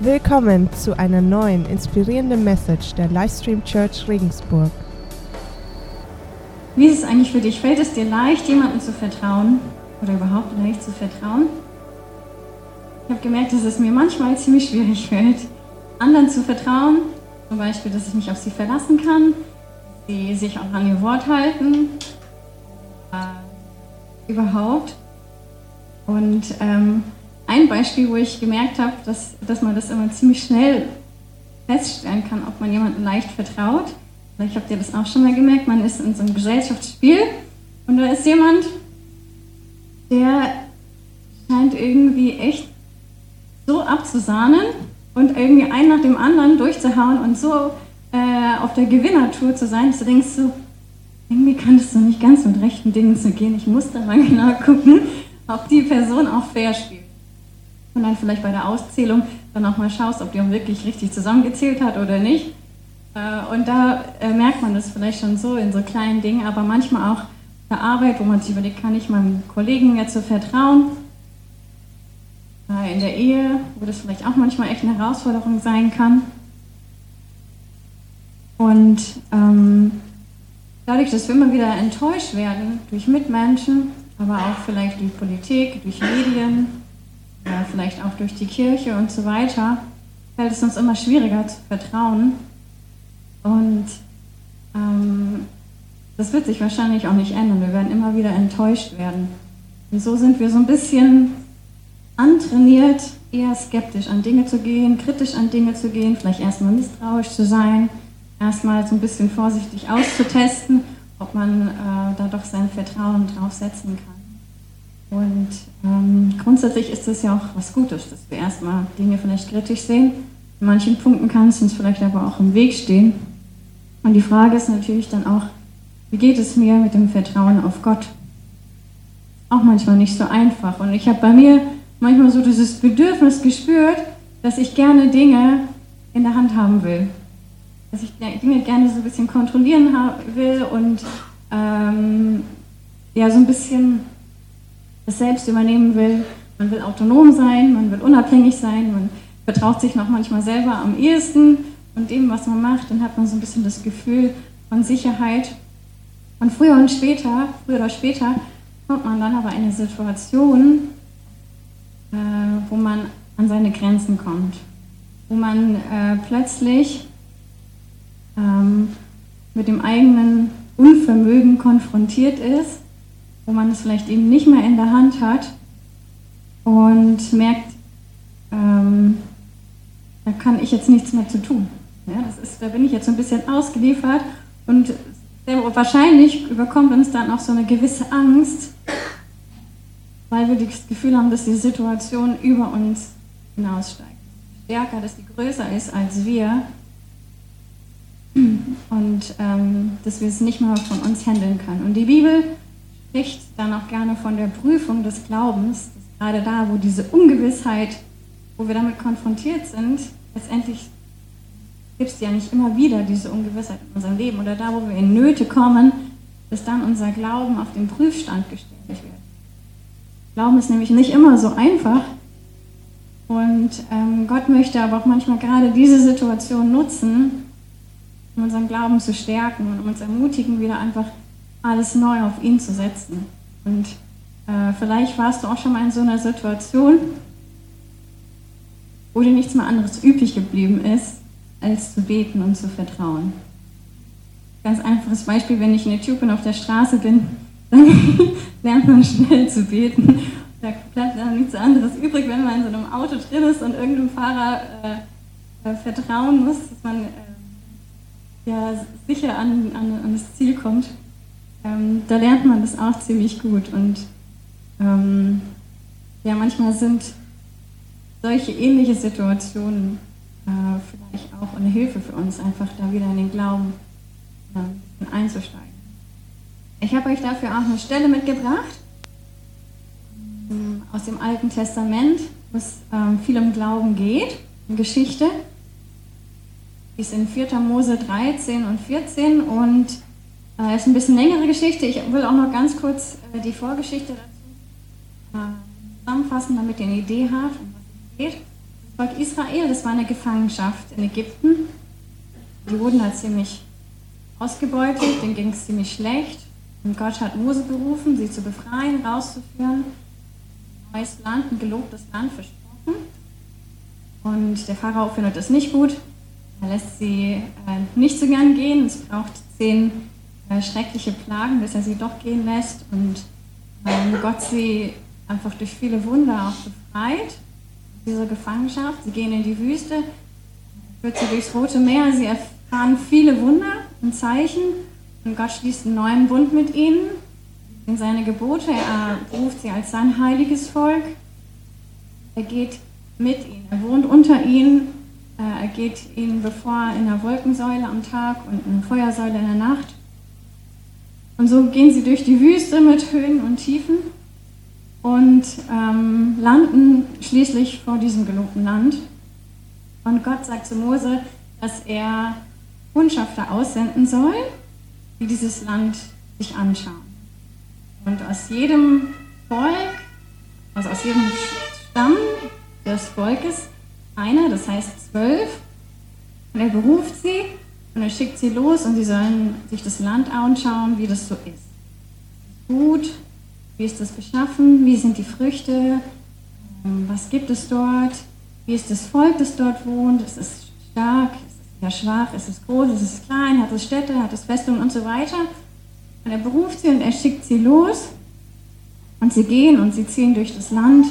Willkommen zu einer neuen inspirierenden Message der Livestream Church Regensburg. Wie ist es eigentlich für dich? Fällt es dir leicht, jemandem zu vertrauen oder überhaupt leicht zu vertrauen? Ich habe gemerkt, dass es mir manchmal ziemlich schwierig fällt, anderen zu vertrauen. Zum Beispiel, dass ich mich auf sie verlassen kann, sie sich auch an ihr Wort halten. Äh, überhaupt. Und ähm, ein Beispiel, wo ich gemerkt habe, dass, dass man das immer ziemlich schnell feststellen kann, ob man jemandem leicht vertraut. Vielleicht habt ihr das auch schon mal gemerkt, man ist in so einem Gesellschaftsspiel und da ist jemand, der scheint irgendwie echt so abzusahnen und irgendwie einen nach dem anderen durchzuhauen und so äh, auf der Gewinnertour zu sein, dass du denkst so, irgendwie kann das so nicht ganz mit rechten Dingen zu gehen. Ich muss da mal genau gucken, ob die Person auch fair spielt. Und dann vielleicht bei der Auszählung dann mal schaust, ob die auch wirklich richtig zusammengezählt hat oder nicht. Äh, und da äh, merkt man das vielleicht schon so in so kleinen Dingen, aber manchmal auch der Arbeit, wo man sich überlegt, kann ich meinem Kollegen jetzt so vertrauen? In der Ehe, wo das vielleicht auch manchmal echt eine Herausforderung sein kann. Und ähm, dadurch, dass wir immer wieder enttäuscht werden durch Mitmenschen, aber auch vielleicht durch Politik, durch Medien, ja, vielleicht auch durch die Kirche und so weiter, fällt es uns immer schwieriger zu vertrauen. Und ähm, das wird sich wahrscheinlich auch nicht ändern. Wir werden immer wieder enttäuscht werden. Und so sind wir so ein bisschen antrainiert, eher skeptisch an Dinge zu gehen, kritisch an Dinge zu gehen, vielleicht erstmal misstrauisch zu sein, erstmal so ein bisschen vorsichtig auszutesten, ob man äh, da doch sein Vertrauen drauf setzen kann. Und ähm, grundsätzlich ist es ja auch was Gutes, dass wir erstmal Dinge vielleicht kritisch sehen. In manchen Punkten kann es uns vielleicht aber auch im Weg stehen. Und die Frage ist natürlich dann auch, wie geht es mir mit dem Vertrauen auf Gott? Auch manchmal nicht so einfach. Und ich habe bei mir manchmal so dieses Bedürfnis gespürt, dass ich gerne Dinge in der Hand haben will. Dass ich Dinge gerne so ein bisschen kontrollieren will und ähm, ja, so ein bisschen das selbst übernehmen will. Man will autonom sein, man will unabhängig sein, man vertraut sich noch manchmal selber am ehesten und dem, was man macht, dann hat man so ein bisschen das Gefühl von Sicherheit. Und früher und später, früher oder später, kommt man dann aber in eine Situation, äh, wo man an seine Grenzen kommt, wo man äh, plötzlich ähm, mit dem eigenen Unvermögen konfrontiert ist, wo man es vielleicht eben nicht mehr in der Hand hat und merkt, ähm, da kann ich jetzt nichts mehr zu tun. Ja, das ist, da bin ich jetzt so ein bisschen ausgeliefert und wahrscheinlich überkommt uns dann auch so eine gewisse Angst, weil wir das Gefühl haben, dass die Situation über uns hinaussteigt. Stärker, dass die größer ist als wir und ähm, dass wir es nicht mehr von uns handeln können. Und die Bibel spricht dann auch gerne von der Prüfung des Glaubens, gerade da, wo diese Ungewissheit, wo wir damit konfrontiert sind, letztendlich gibt es ja nicht immer wieder diese Ungewissheit in unserem Leben oder da, wo wir in Nöte kommen, dass dann unser Glauben auf den Prüfstand gestellt wird. Glauben ist nämlich nicht immer so einfach und ähm, Gott möchte aber auch manchmal gerade diese Situation nutzen, um unseren Glauben zu stärken und um uns ermutigen, wieder einfach alles neu auf ihn zu setzen. Und äh, vielleicht warst du auch schon mal in so einer Situation, wo dir nichts mehr anderes übrig geblieben ist, als zu beten und zu vertrauen. Ganz einfaches Beispiel, wenn ich in Äthiopien auf der Straße bin, dann lernt man schnell zu beten. Da bleibt dann nichts anderes übrig, wenn man in so einem Auto drin ist und irgendeinem Fahrer äh, äh, vertrauen muss, dass man äh, ja, sicher an, an, an, das Ziel kommt. Ähm, da lernt man das auch ziemlich gut. Und ähm, ja, manchmal sind solche ähnliche Situationen äh, vielleicht auch eine Hilfe für uns, einfach da wieder in den Glauben äh, einzusteigen. Ich habe euch dafür auch eine Stelle mitgebracht ähm, aus dem Alten Testament, wo es ähm, viel um Glauben geht, eine Geschichte. Die ist in 4. Mose 13 und 14 und äh, ist ein bisschen längere Geschichte. Ich will auch noch ganz kurz äh, die Vorgeschichte dazu äh, zusammenfassen, damit ihr eine Idee habt, um was es geht Das Volk Israel, das war eine Gefangenschaft in Ägypten. Die wurden da ziemlich ausgebeutet, denen ging es ziemlich schlecht. Und Gott hat Mose berufen, sie zu befreien, rauszuführen. Ein neues Land, ein gelobtes Land versprochen. Und der Pharao findet das nicht gut. Er lässt sie äh, nicht so gern gehen. Es braucht zehn äh, schreckliche Plagen, bis er sie doch gehen lässt. Und ähm, Gott sie einfach durch viele Wunder auch befreit, dieser Gefangenschaft. Sie gehen in die Wüste, führt sie durchs Rote Meer. Sie erfahren viele Wunder und Zeichen. Und Gott schließt einen neuen Bund mit ihnen in seine Gebote. Er ruft sie als sein heiliges Volk. Er geht mit ihnen, er wohnt unter ihnen. Äh, er geht ihnen bevor in der Wolkensäule am Tag und in der Feuersäule in der Nacht. Und so gehen sie durch die Wüste mit Höhen und Tiefen und ähm, landen schließlich vor diesem gelobten Land. Und Gott sagt zu Mose, dass er Kundschafter aussenden soll, die dieses Land sich anschauen. Und aus jedem Volk, also aus jedem Stamm des Volkes, einer, das heißt zwölf, und er beruft sie und er schickt sie los und sie sollen sich das Land anschauen, wie das so ist. Gut, wie ist das beschaffen, wie sind die Früchte, ähm, was gibt es dort, wie ist das Volk, das dort wohnt, ist es stark, ist es eher schwach, ist es groß, ist es klein, hat es Städte, hat es Festungen und so weiter. Und er beruft sie und er schickt sie los und sie gehen und sie ziehen durch das Land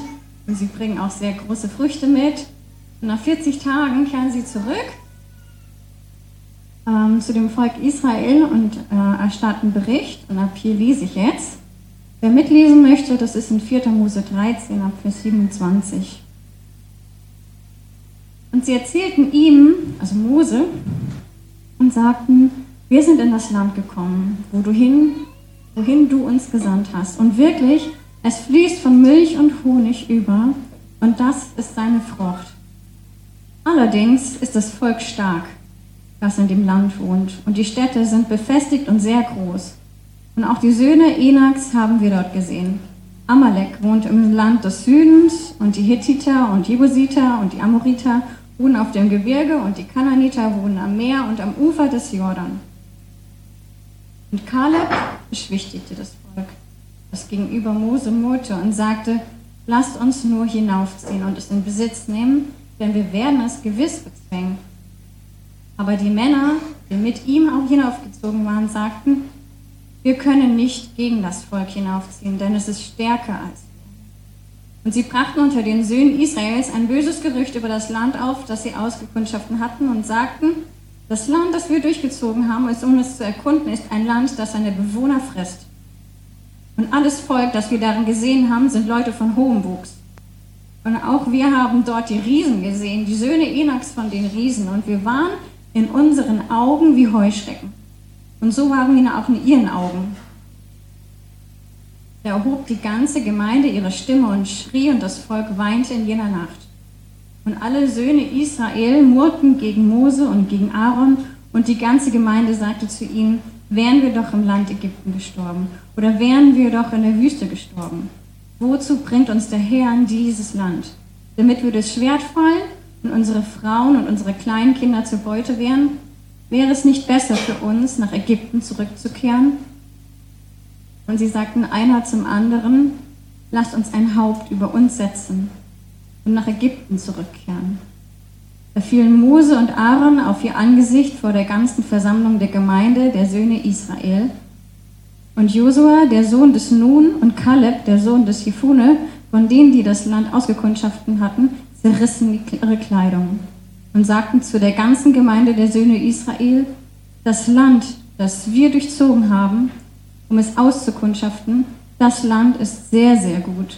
und sie bringen auch sehr große Früchte mit. Und nach 40 Tagen kehren sie zurück ähm, zu dem Volk Israel und äh, erstatten Bericht. Und ab hier lese ich jetzt. Wer mitlesen möchte, das ist in 4. Mose 13 ab Vers 27. Und sie erzählten ihm, also Mose, und sagten, wir sind in das Land gekommen, wo du hin, wohin du uns gesandt hast. Und wirklich, es fließt von Milch und Honig über, und das ist seine Frucht. Allerdings ist das Volk stark das in dem Land wohnt. Und die Städte sind befestigt und sehr groß. Und auch die Söhne Enaks haben wir dort gesehen. Amalek wohnt im Land des Südens und die Hittiter und Jebusiter und die Amoriter wohnen auf dem Gebirge und die Kananiter wohnen am Meer und am Ufer des Jordan. Und Kaleb beschwichtigte das Volk, das gegenüber Mose murrte und sagte, lasst uns nur hinaufziehen und es in Besitz nehmen, denn wir werden es gewiss bezwängen aber die Männer, die mit ihm auch hinaufgezogen waren, sagten, wir können nicht gegen das Volk hinaufziehen, denn es ist stärker als wir. Und sie brachten unter den Söhnen Israels ein böses Gerücht über das Land auf, das sie ausgekundschaften hatten und sagten, das Land, das wir durchgezogen haben, ist, um es zu erkunden, ist ein Land, das seine Bewohner frisst. Und alles Volk, das wir darin gesehen haben, sind Leute von hohem Wuchs. Und auch wir haben dort die Riesen gesehen, die Söhne Enaks von den Riesen. Und wir waren in unseren Augen wie Heuschrecken. Und so waren wir auch in ihren Augen. Da erhob die ganze Gemeinde ihre Stimme und schrie, und das Volk weinte in jener Nacht. Und alle Söhne Israel murrten gegen Mose und gegen Aaron, und die ganze Gemeinde sagte zu ihnen, wären wir doch im Land Ägypten gestorben, oder wären wir doch in der Wüste gestorben. Wozu bringt uns der Herr in dieses Land? Damit wir das Schwert fallen und unsere Frauen und unsere kleinen Kinder zur Beute wären, wäre es nicht besser für uns, nach Ägypten zurückzukehren? Und sie sagten einer zum anderen, lasst uns ein Haupt über uns setzen und nach Ägypten zurückkehren. Da fielen Mose und Aaron auf ihr Angesicht vor der ganzen Versammlung der Gemeinde der Söhne Israel. Und Josua, der Sohn des Nun, und Kaleb, der Sohn des Jefune, von denen, die das Land ausgekundschaften hatten, zerrissen ihre Kleidung und sagten zu der ganzen Gemeinde der Söhne Israel, das Land, das wir durchzogen haben, um es auszukundschaften, das Land ist sehr, sehr gut.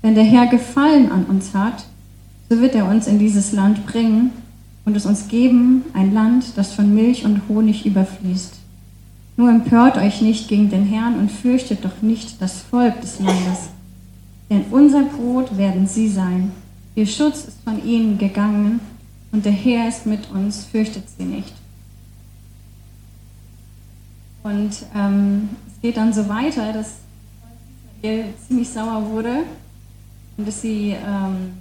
Wenn der Herr Gefallen an uns hat, so wird er uns in dieses Land bringen und es uns geben, ein Land, das von Milch und Honig überfließt. Nur empört euch nicht gegen den Herrn und fürchtet doch nicht das Volk des Landes, denn unser Brot werden sie sein Ihr Schutz ist von ihnen gegangen und der Herr ist mit uns, fürchtet sie nicht. Und ähm, es geht dann so weiter, dass Israel ziemlich sauer wurde und dass sie ähm,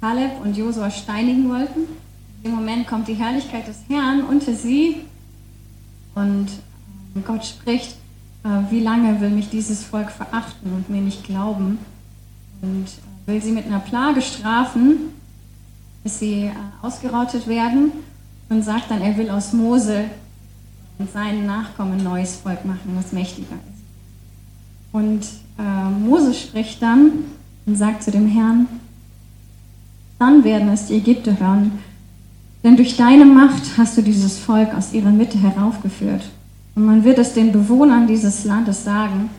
Kaleb und Josua steinigen wollten. Im Moment kommt die Herrlichkeit des Herrn unter sie und ähm, Gott spricht, äh, wie lange will mich dieses Volk verachten und mir nicht glauben und will sie mit einer Plage strafen, bis sie äh, ausgerottet werden und sagt dann, er will aus Mose und seinen Nachkommen ein neues Volk machen, was mächtiger ist. Und äh, Mose spricht dann und sagt zu dem Herrn, dann werden es die Ägypter hören, denn durch deine Macht hast du dieses Volk aus ihrer Mitte heraufgeführt. Und man wird es den Bewohnern dieses Landes sagen,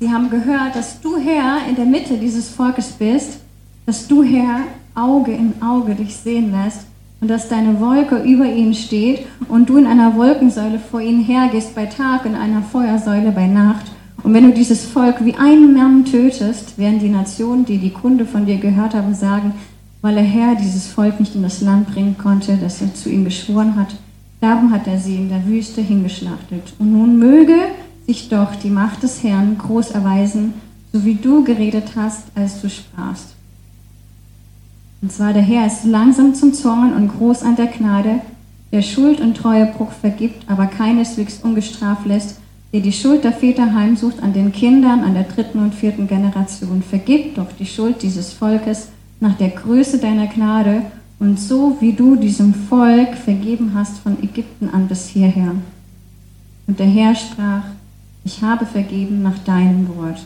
sie haben gehört, dass du Herr in der Mitte dieses Volkes bist, dass du Herr Auge in Auge dich sehen lässt und dass deine Wolke über ihnen steht und du in einer Wolkensäule vor ihnen hergehst bei Tag und einer Feuersäule bei Nacht. Und wenn du dieses Volk wie einen Mann tötest, werden die Nationen, die die Kunde von dir gehört haben, sagen, weil der Herr dieses Volk nicht in das Land bringen konnte, das er zu ihm geschworen hat. Darum hat er sie in der Wüste hingeschlachtet. Und nun möge sich doch die Macht des Herrn groß erweisen, so wie du geredet hast, als du sprachst. Und zwar der Herr ist langsam zum Zorn und groß an der Gnade, der Schuld und Treuebruch vergibt, aber keineswegs ungestraft lässt, der die Schuld der Väter heimsucht an den Kindern, an der dritten und vierten Generation. Vergib doch die Schuld dieses Volkes nach der Größe deiner Gnade und so wie du diesem Volk vergeben hast von Ägypten an bis hierher. Und der Herr sprach, ich habe vergeben nach deinem Wort.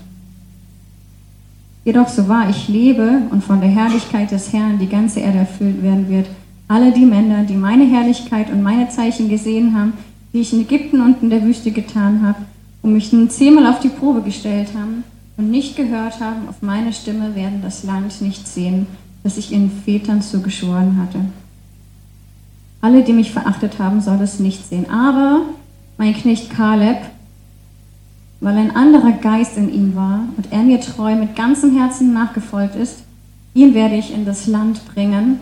Jedoch so wahr ich lebe und von der Herrlichkeit des Herrn die ganze Erde erfüllt werden wird, alle die Männer, die meine Herrlichkeit und meine Zeichen gesehen haben, die ich in Ägypten und in der Wüste getan habe, und mich nun zehnmal auf die Probe gestellt haben, und nicht gehört haben auf meine Stimme, werden das Land nicht sehen, das ich ihren Vätern so geschworen hatte. Alle, die mich verachtet haben, soll es nicht sehen. Aber mein Knecht Kaleb, weil ein anderer Geist in ihm war und er mir treu mit ganzem Herzen nachgefolgt ist, ihn werde ich in das Land bringen,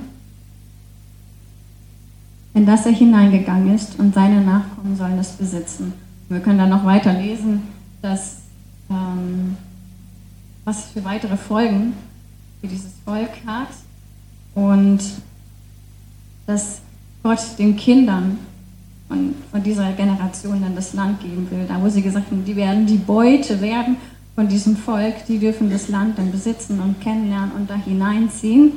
in das er hineingegangen ist, und seine Nachkommen sollen es besitzen. Wir können dann noch weiter lesen, dass ähm, was für weitere Folgen für dieses Volk hat und dass Gott den Kindern von, von dieser Generation dann das Land geben will. Da wo sie gesagt haben, die werden die Beute werden von diesem Volk, die dürfen das Land dann besitzen und kennenlernen und da hineinziehen.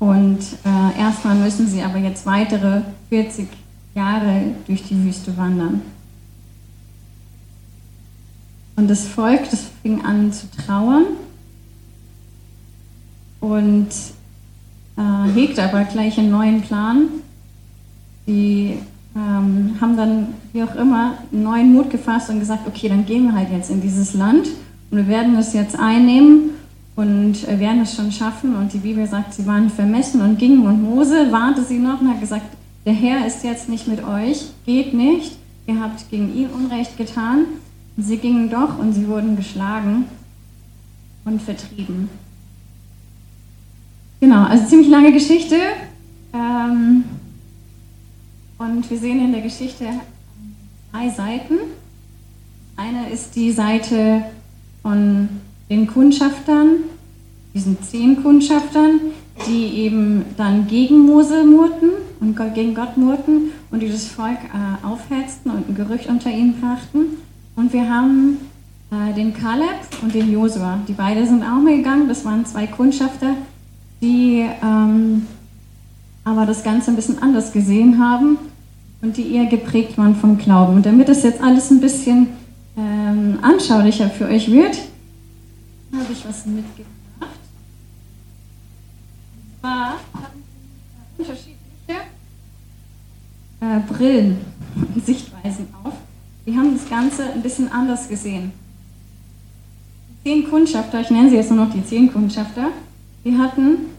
Und äh, erstmal müssen sie aber jetzt weitere 40 Jahre durch die Wüste wandern. Und das Volk, das fing an zu trauern und äh, hegt aber gleich einen neuen Plan. Die ähm, haben dann, wie auch immer, neuen Mut gefasst und gesagt, okay, dann gehen wir halt jetzt in dieses Land und wir werden es jetzt einnehmen und werden es schon schaffen. Und die Bibel sagt, sie waren vermessen und gingen und Mose warnte sie noch und hat gesagt, der Herr ist jetzt nicht mit euch, geht nicht, ihr habt gegen ihn Unrecht getan. Und sie gingen doch und sie wurden geschlagen und vertrieben. Genau, also ziemlich lange Geschichte. Ähm, und wir sehen in der Geschichte drei Seiten. Eine ist die Seite von den Kundschaftern, diesen zehn Kundschaftern, die eben dann gegen Mose murrten und gegen Gott murrten und die das Volk äh, aufhetzten und ein Gerücht unter ihnen brachten. Und wir haben äh, den Kaleb und den Josua. Die beiden sind auch mitgegangen. Das waren zwei Kundschafter, die ähm, aber das Ganze ein bisschen anders gesehen haben und die eher geprägt waren vom Glauben. Und damit es jetzt alles ein bisschen ähm, anschaulicher für euch wird, habe ich was mitgebracht. Und zwar haben unterschiedliche äh, Brillen und Sichtweisen auf. Die haben das Ganze ein bisschen anders gesehen. Die zehn Kundschafter, ich nenne sie jetzt nur noch die zehn Kundschafter, die hatten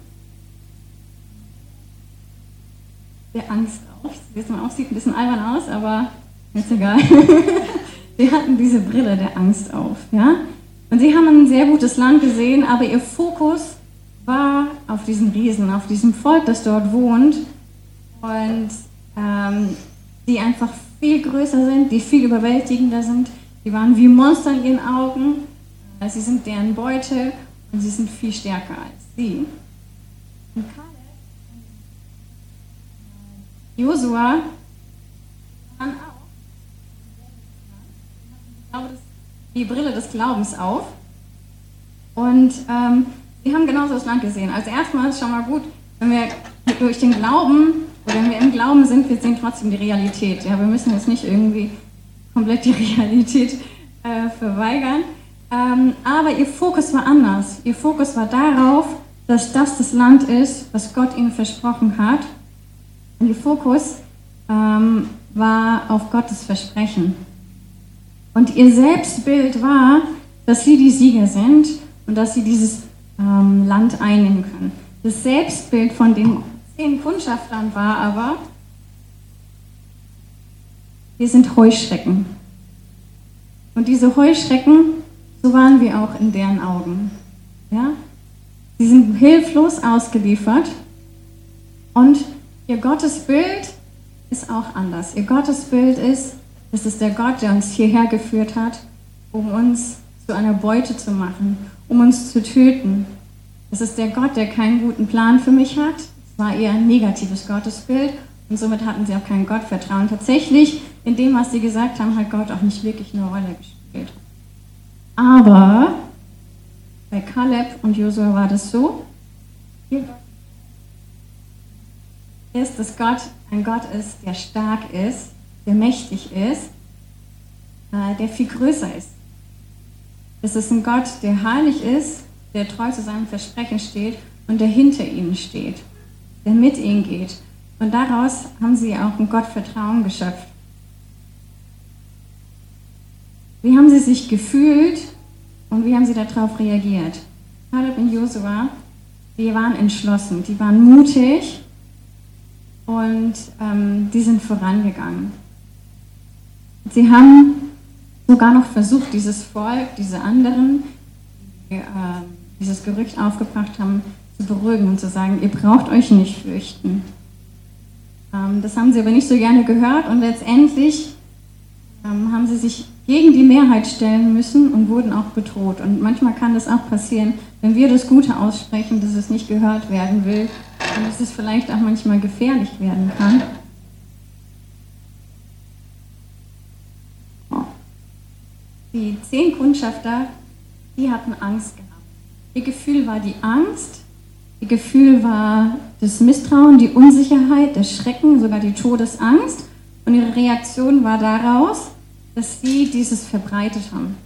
der Angst auf. Jetzt mal auf, sieht ein bisschen albern aus, aber ist egal. sie hatten diese Brille der Angst auf. Ja? Und sie haben ein sehr gutes Land gesehen, aber ihr Fokus war auf diesen Riesen, auf diesem Volk, das dort wohnt. Und ähm, die einfach viel größer sind, die viel überwältigender sind. Die waren wie Monster in ihren Augen. Sie sind deren Beute und sie sind viel stärker als sie. Und Kaleb Josua dann auch die Brille des Glaubens auf. Und ähm, wir haben genauso das Land gesehen. Also erstmal ist schon mal gut, wenn wir durch den Glauben, oder wenn wir im Glauben sind, wir sehen trotzdem die Realität. Ja, wir müssen jetzt nicht irgendwie komplett die Realität äh, verweigern. Ähm, aber ihr Fokus war anders. Ihr Fokus war darauf, dass das das Land ist, was Gott ihnen versprochen hat. Und ihr Fokus ähm, war auf Gottes Versprechen. Und ihr Selbstbild war, dass sie die Sieger sind und dass sie dieses ähm, Land einnehmen können. Das Selbstbild von den zehn Kundschaftern war aber, wir sind Heuschrecken. Und diese Heuschrecken, so waren wir auch in deren Augen. Ja? Sie sind hilflos ausgeliefert und ihr Gottesbild ist auch anders. Ihr Gottesbild ist, es ist der Gott, der uns hierher geführt hat, um uns zu einer Beute zu machen, um uns zu töten. Es ist der Gott, der keinen guten Plan für mich hat. Es war eher ein negatives Gottesbild und somit hatten sie auch kein Gottvertrauen. Tatsächlich, in dem, was sie gesagt haben, hat Gott auch nicht wirklich eine Rolle gespielt. Aber bei Kaleb und Josua war das so, ist, dass Gott ein Gott ist, der stark ist, der mächtig ist, äh, der viel größer ist. Es ist ein Gott, der heilig ist, der treu zu seinem Versprechen steht und der hinter ihnen steht, der mit ihnen geht. Und daraus haben sie auch ein Gottvertrauen geschöpft. Wie haben sie sich gefühlt und wie haben sie darauf reagiert? Caleb und Josua, die waren entschlossen, die waren mutig und ähm, die sind vorangegangen. Sie haben sogar noch versucht, dieses Volk, diese anderen, die äh, dieses Gerücht aufgebracht haben, zu beruhigen und zu sagen, ihr braucht euch nicht fürchten. Ähm, das haben sie aber nicht so gerne gehört und letztendlich ähm, haben sie sich gegen die Mehrheit stellen müssen und wurden auch bedroht. Und manchmal kann das auch passieren, wenn wir das Gute aussprechen, dass es nicht gehört werden will und dass es vielleicht auch manchmal gefährlich werden kann. Die zehn Kundschafter, die hatten Angst gehabt. Ihr Gefühl war die Angst, ihr Gefühl war das Misstrauen, die Unsicherheit, der Schrecken, sogar die Todesangst. Und ihre Reaktion war daraus, dass sie dieses verbreitet haben.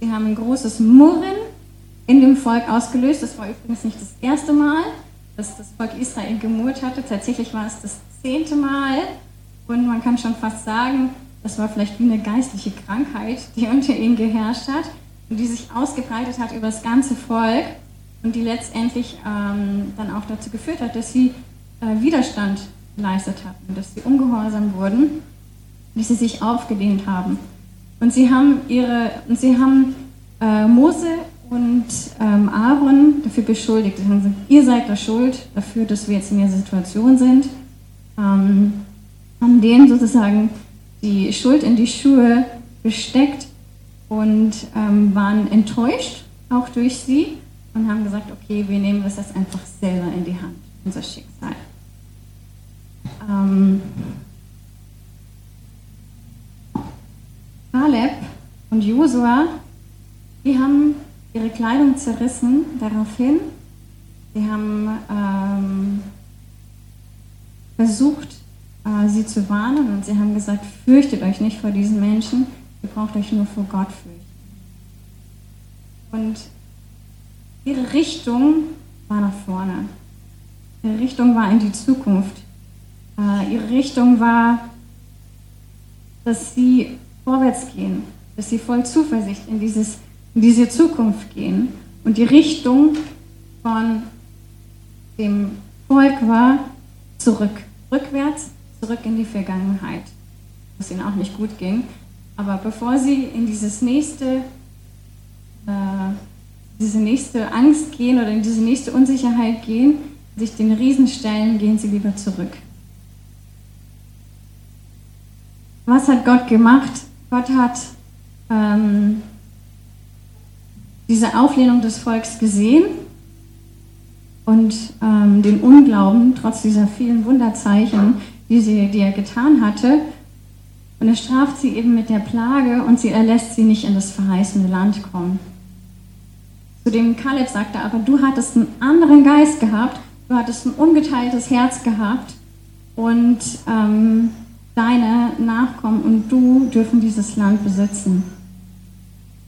Sie haben ein großes Murren in dem Volk ausgelöst. Das war übrigens nicht das erste Mal, dass das Volk Israel gemurrt hatte. Tatsächlich war es das zehnte Mal. Und man kann schon fast sagen, das war vielleicht wie eine geistliche Krankheit, die unter ihnen geherrscht hat und die sich ausgebreitet hat über das ganze Volk und die letztendlich ähm, dann auch dazu geführt hat, dass sie äh, Widerstand geleistet hatten, dass sie ungehorsam wurden, dass sie sich aufgelehnt haben. Und sie haben, ihre, und sie haben äh, Mose und ähm, Aaron dafür beschuldigt. Gesagt, ihr seid da schuld dafür, dass wir jetzt in der Situation sind. Ähm, haben denen sozusagen die Schuld in die Schuhe gesteckt und ähm, waren enttäuscht, auch durch sie, und haben gesagt, okay, wir nehmen das jetzt einfach selber in die Hand, unser Schicksal. Ähm, Kaleb und Josua, die haben ihre Kleidung zerrissen daraufhin. Sie haben ähm, versucht, äh, sie zu warnen und sie haben gesagt, fürchtet euch nicht vor diesen Menschen, ihr braucht euch nur vor Gott fürchten. Und ihre Richtung war nach vorne. Ihre Richtung war in die Zukunft. Äh, ihre Richtung war, dass sie vorwärts gehen, dass sie voll Zuversicht in, dieses, in diese Zukunft gehen. Und die Richtung von dem Volk war zurück, rückwärts zurück in die Vergangenheit, wo es ihnen auch nicht gut ging. Aber bevor sie in dieses nächste, äh, diese nächste Angst gehen oder in diese nächste Unsicherheit gehen, sich den Riesen stellen, gehen sie lieber zurück. Was hat Gott gemacht? Gott hat ähm, diese Auflehnung des Volks gesehen und ähm, den Unglauben, trotz dieser vielen Wunderzeichen, die, sie, die er getan hatte. Und er straft sie eben mit der Plage und sie erlässt sie nicht in das verheißene Land kommen. Zu dem Kaleb sagte aber, du hattest einen anderen Geist gehabt, du hattest ein ungeteiltes Herz gehabt und ähm, deine Nachkommen und du dürfen dieses Land besitzen.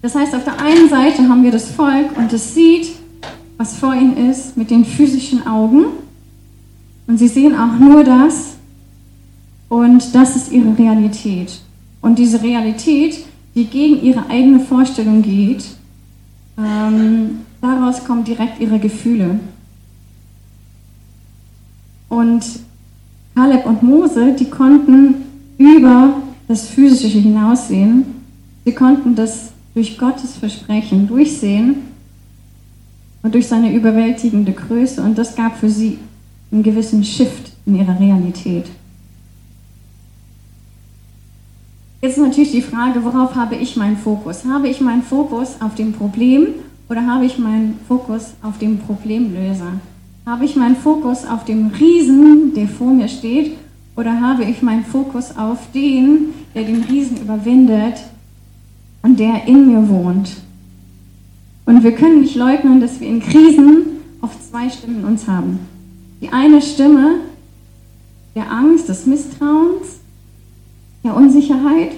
Das heißt, auf der einen Seite haben wir das Volk und es sieht, was vor ihnen ist, mit den physischen Augen. Und sie sehen auch nur das. Und das ist ihre Realität. Und diese Realität, die gegen ihre eigene Vorstellung geht, ähm, daraus kommen direkt ihre Gefühle. Und Kaleb und Mose, die konnten über das Physische hinaussehen. Sie konnten das durch Gottes Versprechen durchsehen und durch seine überwältigende Größe. Und das gab für sie einen gewissen Shift in ihrer Realität. Jetzt ist natürlich die Frage, worauf habe ich meinen Fokus? Habe ich meinen Fokus auf dem Problem oder habe ich meinen Fokus auf dem Problemlöser? Habe ich meinen Fokus auf dem Riesen, der vor mir steht, oder habe ich meinen Fokus auf den, der den Riesen überwindet und der in mir wohnt? Und wir können nicht leugnen, dass wir in Krisen oft zwei Stimmen in uns haben. Die eine Stimme der Angst, des Misstrauens, der Unsicherheit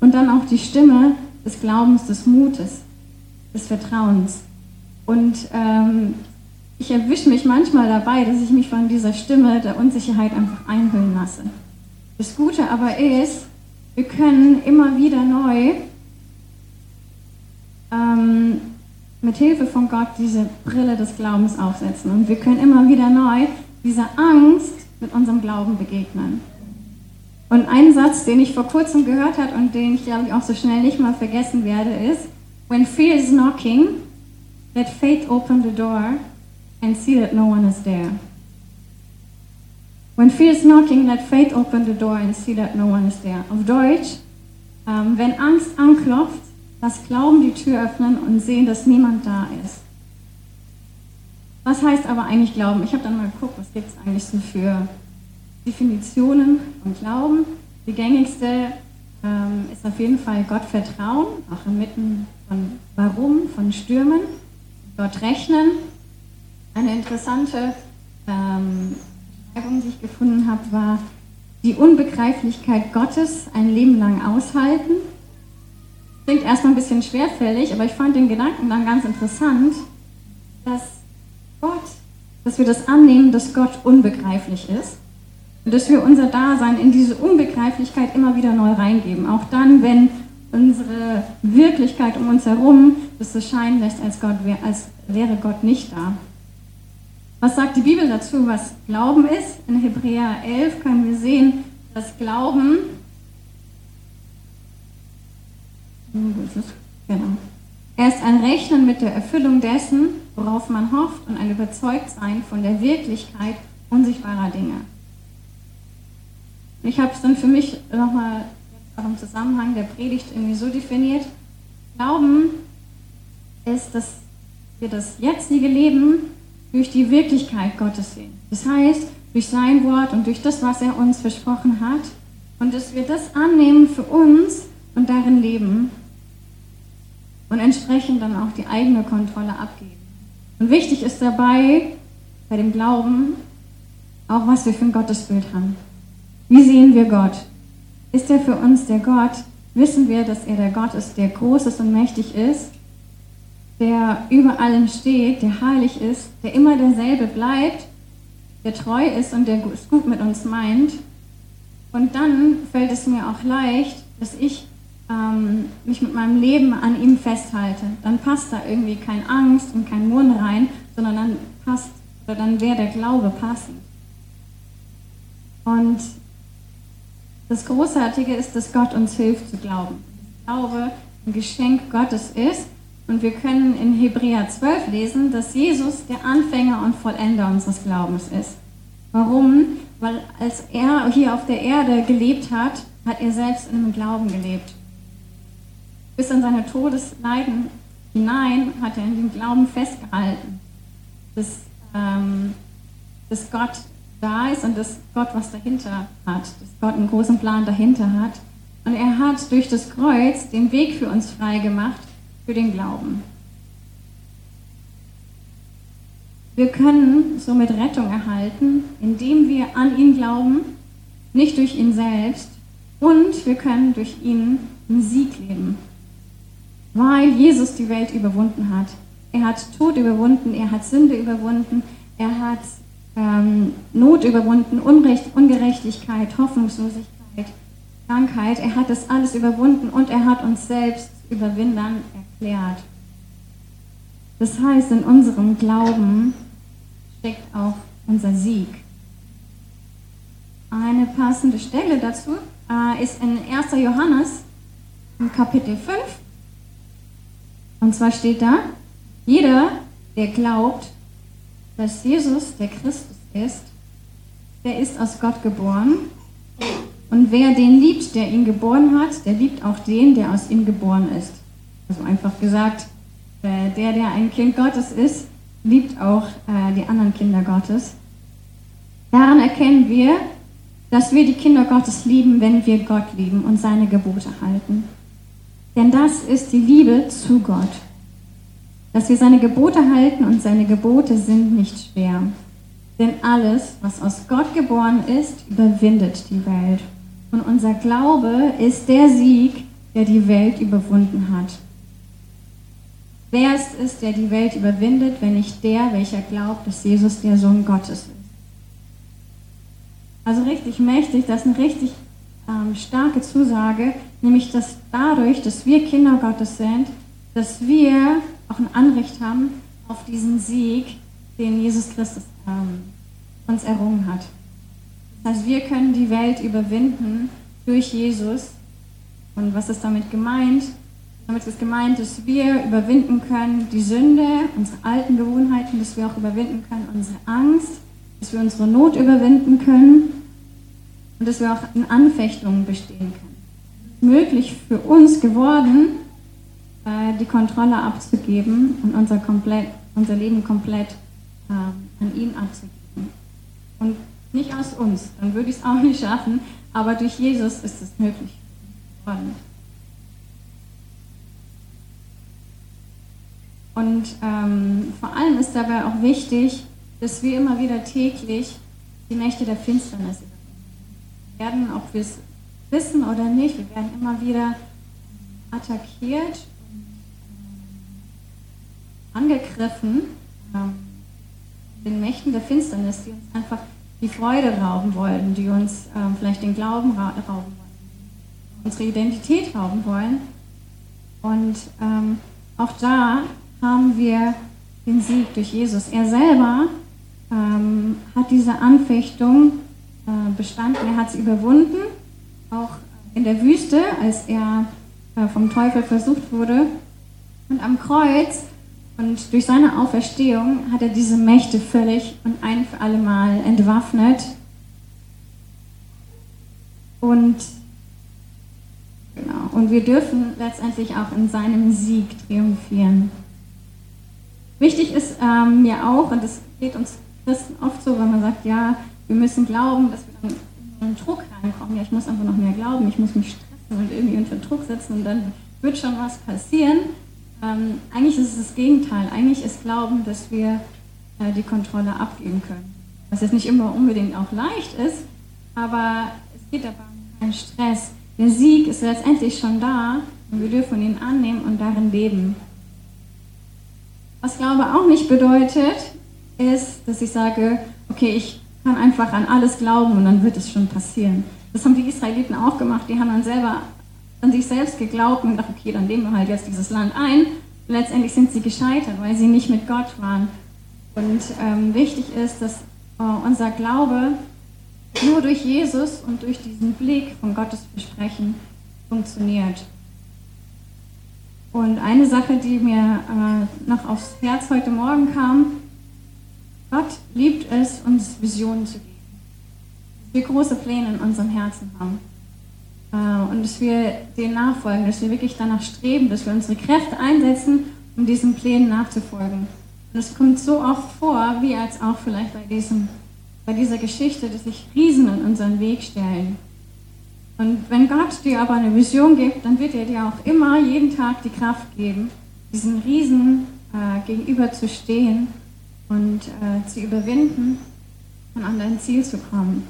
und dann auch die Stimme des Glaubens, des Mutes, des Vertrauens. Und ähm, ich erwische mich manchmal dabei, dass ich mich von dieser Stimme der Unsicherheit einfach einhüllen lasse. Das Gute aber ist, wir können immer wieder neu ähm, mit Hilfe von Gott diese Brille des Glaubens aufsetzen und wir können immer wieder neu dieser Angst mit unserem Glauben begegnen. Und ein Satz, den ich vor kurzem gehört habe und den ich glaube ich auch so schnell nicht mal vergessen werde, ist: When fear is knocking, let faith open the door and see that no one is there. When fear is knocking, let faith open the door and see that no one is there. Auf Deutsch, ähm, wenn Angst anklopft, lass Glauben die Tür öffnen und sehen, dass niemand da ist. Was heißt aber eigentlich Glauben? Ich habe dann mal geguckt, was gibt es eigentlich so für Definitionen von Glauben. Die gängigste ähm, ist auf jeden Fall Gott vertrauen, auch inmitten von Warum, von Stürmen. Gott rechnen. Eine interessante ähm, Beschreibung, die ich gefunden habe, war die Unbegreiflichkeit Gottes ein Leben lang aushalten. Klingt erstmal ein bisschen schwerfällig, aber ich fand den Gedanken dann ganz interessant, dass Gott, dass wir das annehmen, dass Gott unbegreiflich ist und dass wir unser Dasein in diese Unbegreiflichkeit immer wieder neu reingeben. Auch dann, wenn unsere Wirklichkeit um uns herum das so scheinen lässt, als, Gott als wäre Gott nicht da. Was sagt die Bibel dazu, was Glauben ist? In Hebräer 11 können wir sehen, dass Glauben genau, er ist ein Rechnen mit der Erfüllung dessen, worauf man hofft und ein Überzeugtsein von der Wirklichkeit unsichtbarer Dinge. Ich habe es dann für mich nochmal im Zusammenhang der Predigt irgendwie so definiert. Glauben ist, dass wir das jetzige Leben durch die Wirklichkeit Gottes sehen. Das heißt, durch sein Wort und durch das, was er uns versprochen hat. Und dass wir das annehmen für uns und darin leben und entsprechend dann auch die eigene Kontrolle abgeben. Und wichtig ist dabei, bei dem Glauben, auch was wir für ein Gottesbild haben. Wie sehen wir Gott? Ist er für uns der Gott? Wissen wir, dass er der Gott ist, der groß ist und mächtig ist, der über allem steht, der heilig ist, der immer derselbe bleibt, der treu ist und der es gut mit uns meint. Und dann fällt es mir auch leicht, dass ich ähm, mich mit meinem Leben an ihm festhalte. Dann passt da irgendwie keine Angst und kein Murren rein, sondern dann passt oder dann wäre der Glaube passend. Und das Großartige ist, dass Gott uns hilft zu glauben. Ich glaube, ein Geschenk Gottes ist. Und wir können in Hebräer 12 lesen, dass Jesus der Anfänger und Vollender unseres Glaubens ist. Warum? Weil als er hier auf der Erde gelebt hat, hat er selbst in einem Glauben gelebt. Bis an seine Todesleiden hinein hat er in dem Glauben festgehalten. Das ähm, dass Gott da ist und dass Gott was dahinter hat, dass Gott einen großen Plan dahinter hat. Und er hat durch das Kreuz den Weg für uns frei gemacht für den Glauben. Wir können somit Rettung erhalten, indem wir an ihn glauben, nicht durch ihn selbst. Und wir können durch ihn einen Sieg leben, weil Jesus die Welt überwunden hat. Er hat Tod überwunden, er hat Sünde überwunden, er hat ähm, Not überwunden, Unrecht, Ungerechtigkeit, Hoffnungslosigkeit, Krankheit. Er hat das alles überwunden und er hat uns selbst Überwindern erklärt. Das heißt, in unserem Glauben steckt auch unser Sieg. Eine passende Stelle dazu äh, ist in 1. Johannes Kapitel 5. Und zwar steht da, jeder, der glaubt, dass Jesus der Christus ist, der ist aus Gott geboren. Und wer den liebt, der ihn geboren hat, der liebt auch den, der aus ihm geboren ist. Also einfach gesagt, äh, der, der ein Kind Gottes ist, liebt auch äh, die anderen Kinder Gottes. Daran erkennen wir, dass wir die Kinder Gottes lieben, wenn wir Gott lieben und seine Gebote halten. Denn das ist die Liebe zu Gott. Dass wir seine Gebote halten und seine Gebote sind nicht schwer. Denn alles, was aus Gott geboren ist, überwindet die Welt. Und unser Glaube ist der Sieg, der die Welt überwunden hat. Wer ist es, der die Welt überwindet, wenn nicht der, welcher glaubt, dass Jesus der Sohn Gottes ist? Also richtig mächtig, das ist eine richtig ähm, starke Zusage, nämlich dass dadurch, dass wir Kinder Gottes sind, dass wir auch ein Anrecht haben auf diesen Sieg, den Jesus Christus ähm, uns errungen hat. Das heißt, wir können die Welt überwinden durch Jesus. Und was ist damit gemeint? Damit ist gemeint, dass wir überwinden können die Sünde, unsere alten Gewohnheiten, dass wir auch überwinden können unsere Angst, dass wir unsere Not überwinden können und dass wir auch in Anfechtungen bestehen können. Möglich für uns geworden, äh, die Kontrolle abzugeben und unser, komplett, unser Leben komplett äh, an ihn abzugeben. Und nicht aus uns, dann würde ich es auch nicht schaffen, aber durch Jesus ist es möglich geworden. Und ähm, vor allem ist dabei auch wichtig, dass wir immer wieder täglich die Mächte der Finsternis werden, ob wir es wissen oder nicht, wir werden immer wieder attackiert angegriffen ähm, den Mächten der Finsternis, die uns einfach die Freude rauben wollen, die uns ähm, vielleicht den Glauben ra rauben wollen, unsere Identität rauben wollen. Und ähm, auch da haben wir den Sieg durch Jesus. Er selber ähm, hat diese Anfechtung äh, bestanden, er hat sie überwunden, auch in der Wüste, als er äh, vom Teufel versucht wurde. Und am Kreuz und durch seine Auferstehung hat er diese Mächte völlig und ein für alle Mal entwaffnet. Und, genau, und wir dürfen letztendlich auch in seinem Sieg triumphieren. Wichtig ist ähm, mir auch, und das geht uns Christen oft so, wenn man sagt, ja, wir müssen glauben, dass wir dann Druck reinkommen. Ja, ich muss einfach noch mehr glauben, ich muss mich stressen und irgendwie unter Druck setzen und dann wird schon was passieren. Ähm, eigentlich ist es das Gegenteil. Eigentlich ist Glauben, dass wir äh, die Kontrolle abgeben können. Was jetzt nicht immer unbedingt auch leicht ist, aber es geht aber um keinen Stress. Der Sieg ist letztendlich schon da und wir dürfen ihn annehmen und darin leben. Was Glaube auch nicht bedeutet, ist, dass ich sage, okay, ich kann einfach an alles glauben und dann wird es schon passieren. Das haben die Israeliten auch gemacht. Die haben dann selber an sich selbst geglaubt und gedacht, okay, dann nehmen wir halt jetzt dieses Land ein. Und letztendlich sind sie gescheitert, weil sie nicht mit Gott waren. Und ähm, wichtig ist, dass äh, unser Glaube nur durch Jesus und durch diesen Blick von Gottes Versprechen funktioniert. Und eine Sache, die mir äh, noch aufs Herz heute Morgen kam, Gott liebt es, uns Visionen zu geben. Dass wir große Pläne in unserem Herzen haben. Äh, und dass wir denen nachfolgen, dass wir wirklich danach streben, dass wir unsere Kräfte einsetzen, um diesen Plänen nachzufolgen. Und es kommt so oft vor, wie als auch vielleicht bei, diesem, bei dieser Geschichte, dass sich Riesen in unseren Weg stellen. Und wenn Gott dir aber eine Vision gibt, dann wird er dir auch immer jeden Tag die Kraft geben, diesen Riesen äh, gegenüber zu stehen und äh, zu überwinden und an dein Ziel zu kommen.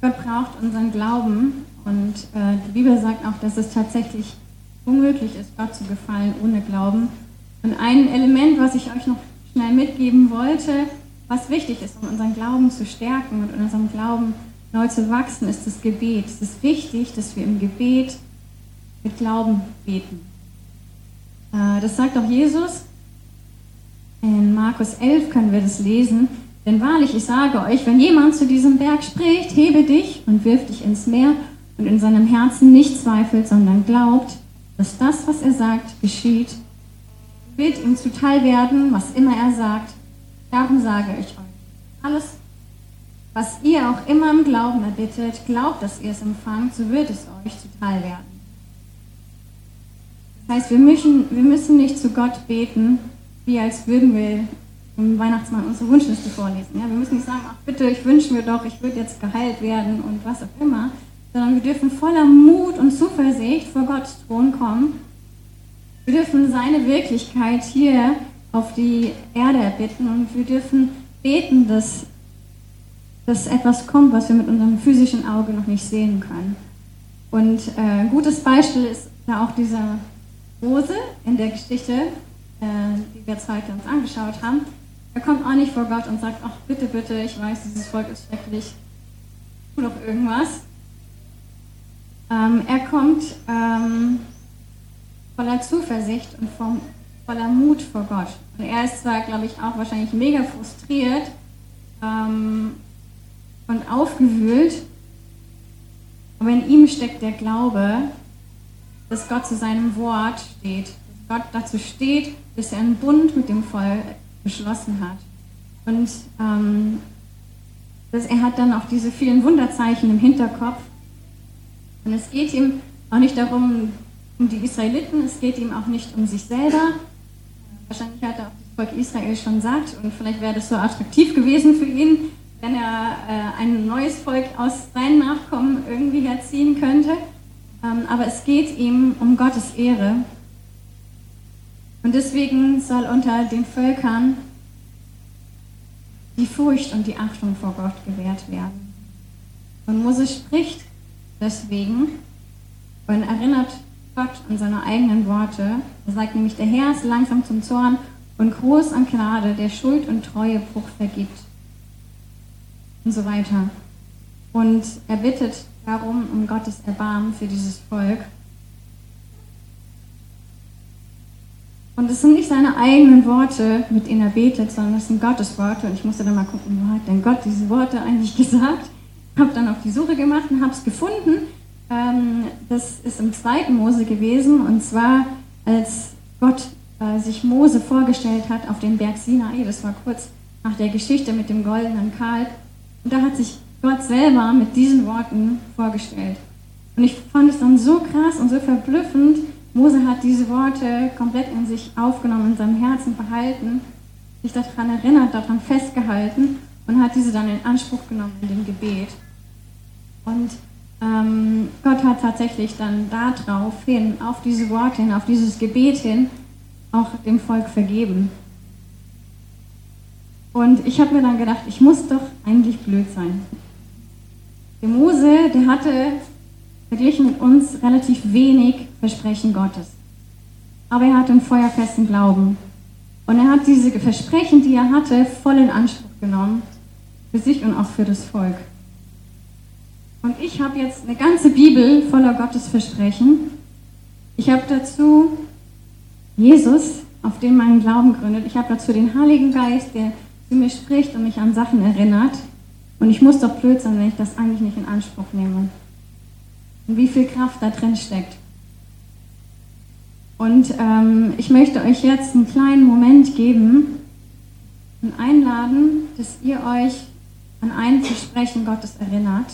Gott braucht unseren Glauben und äh, die Bibel sagt auch, dass es tatsächlich unmöglich ist, Gott zu gefallen ohne Glauben. Und ein Element, was ich euch noch schnell mitgeben wollte, was wichtig ist, um unseren Glauben zu stärken und unserem Glauben neu zu wachsen, ist das Gebet. Es ist wichtig, dass wir im Gebet mit Glauben beten. Äh, das sagt auch Jesus. In Markus 11 können wir das lesen. Denn wahrlich, ich sage euch, wenn jemand zu diesem Berg spricht, hebe dich und wirf dich ins Meer und in seinem Herzen nicht zweifelt, sondern glaubt, dass das, was er sagt, geschieht, wird ihm zuteil werden, was immer er sagt. Darum sage ich euch, alles, was ihr auch immer im Glauben erbittet, glaubt, dass ihr es empfangt, so wird es euch zuteil werden. Das heißt, wir müssen, wir müssen nicht zu Gott beten, wie als würden wir im Weihnachtsmann unsere Wunschliste vorlesen. Ja, wir müssen nicht sagen, ach bitte, ich wünsche mir doch, ich würde jetzt geheilt werden und was auch immer, sondern wir dürfen voller Mut und Zuversicht vor Gottes Thron kommen. Wir dürfen seine Wirklichkeit hier auf die Erde erbitten und wir dürfen beten, dass, dass etwas kommt, was wir mit unserem physischen Auge noch nicht sehen können. Und äh, ein gutes Beispiel ist da auch dieser Rose in der Geschichte, die wir jetzt heute uns angeschaut haben. Er kommt auch nicht vor Gott und sagt, ach bitte, bitte, ich weiß, dieses Volk ist schrecklich, tu doch irgendwas. Ähm, er kommt ähm, voller Zuversicht und vom, voller Mut vor Gott. Und er ist zwar, glaube ich, auch wahrscheinlich mega frustriert ähm, und aufgewühlt, aber in ihm steckt der Glaube, dass Gott zu seinem Wort steht, Gott dazu steht, dass er einen Bund mit dem Volk beschlossen hat. Und ähm, dass er hat dann auch diese vielen Wunderzeichen im Hinterkopf. Und es geht ihm auch nicht darum, um die Israeliten, es geht ihm auch nicht um sich selber. Wahrscheinlich hat er auch das Volk Israel schon satt und vielleicht wäre das so attraktiv gewesen für ihn, wenn er äh, ein neues Volk aus seinen Nachkommen irgendwie herziehen könnte. Ähm, aber es geht ihm um Gottes Ehre und deswegen soll unter den Völkern die Furcht und die Achtung vor Gott gewährt werden. Und Moses spricht deswegen und erinnert Gott an seine eigenen Worte. Er sagt nämlich, der Herr ist langsam zum Zorn und groß an Gnade, der Schuld und Treuebruch vergibt. Und so weiter. Und er bittet darum um Gottes Erbarmen für dieses Volk. Und es sind nicht seine eigenen Worte, mit denen er betet, sondern es sind Gottes Worte. Und ich musste dann mal gucken, wo hat denn Gott diese Worte eigentlich gesagt? Habe dann auf die Suche gemacht und habe es gefunden. Ähm, das ist im zweiten Mose gewesen. Und zwar, als Gott äh, sich Mose vorgestellt hat auf dem Berg Sinai. Das war kurz nach der Geschichte mit dem goldenen Kalb. Und da hat sich Gott selber mit diesen Worten vorgestellt. Und ich fand es dann so krass und so verblüffend, Mose hat diese Worte komplett in sich aufgenommen, in seinem Herzen behalten, sich daran erinnert, daran festgehalten und hat diese dann in Anspruch genommen in dem Gebet. Und ähm, Gott hat tatsächlich dann darauf hin, auf diese Worte hin, auf dieses Gebet hin, auch dem Volk vergeben. Und ich habe mir dann gedacht, ich muss doch eigentlich blöd sein. Der Mose, der hatte verglichen mit uns relativ wenig Versprechen Gottes. Aber er hatte einen feuerfesten Glauben. Und er hat diese Versprechen, die er hatte, voll in Anspruch genommen. Für sich und auch für das Volk. Und ich habe jetzt eine ganze Bibel voller Gottes Versprechen. Ich habe dazu Jesus, auf dem mein Glauben gründet. Ich habe dazu den Heiligen Geist, der zu mir spricht und mich an Sachen erinnert. Und ich muss doch blöd sein, wenn ich das eigentlich nicht in Anspruch nehme und wie viel Kraft da drin steckt. Und ähm, ich möchte euch jetzt einen kleinen Moment geben und einladen, dass ihr euch an ein Versprechen Gottes erinnert.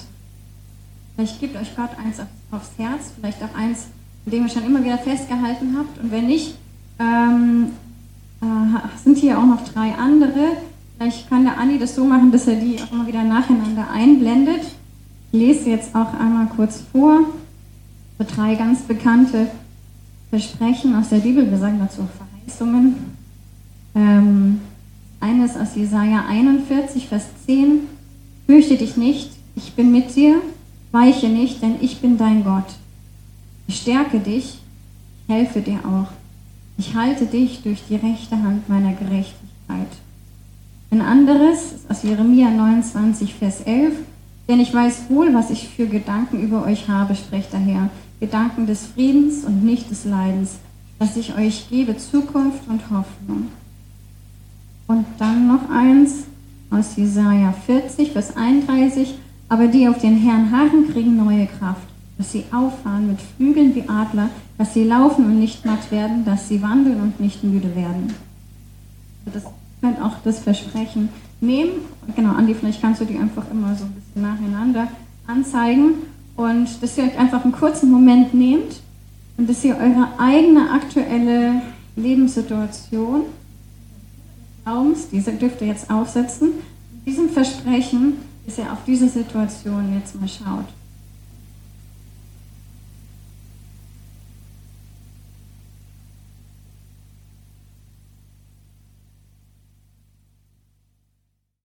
Vielleicht gibt euch Gott eins aufs Herz, vielleicht auch eins, in dem ihr schon immer wieder festgehalten habt. Und wenn nicht, ähm, äh, sind hier auch noch drei andere. Vielleicht kann der Andi das so machen, dass er die auch immer wieder nacheinander einblendet. Ich lese jetzt auch einmal kurz vor. So drei ganz bekannte Versprechen aus der Bibel. Wir sagen dazu Verheißungen. Ähm, eines aus Jesaja 41, Vers 10. Fürchte dich nicht, ich bin mit dir. Weiche nicht, denn ich bin dein Gott. Ich stärke dich, ich helfe dir auch. Ich halte dich durch die rechte Hand meiner Gerechtigkeit. Ein anderes ist aus Jeremia 29, Vers 11. Denn ich weiß wohl, was ich für Gedanken über euch habe, spricht der Herr. Gedanken des Friedens und nicht des Leidens, dass ich euch gebe Zukunft und Hoffnung. Und dann noch eins aus Jesaja 40, Vers 31. Aber die auf den Herrn harren, kriegen neue Kraft, dass sie auffahren mit Flügeln wie Adler, dass sie laufen und nicht matt werden, dass sie wandeln und nicht müde werden. Das könnt auch das Versprechen nehmen. Genau, Andi, vielleicht kannst du die einfach immer so ein bisschen nacheinander anzeigen und dass ihr euch einfach einen kurzen Moment nehmt und dass ihr eure eigene aktuelle Lebenssituation Glaubens, diese dürft ihr jetzt aufsetzen, diesem Versprechen, dass ihr auf diese Situation jetzt mal schaut.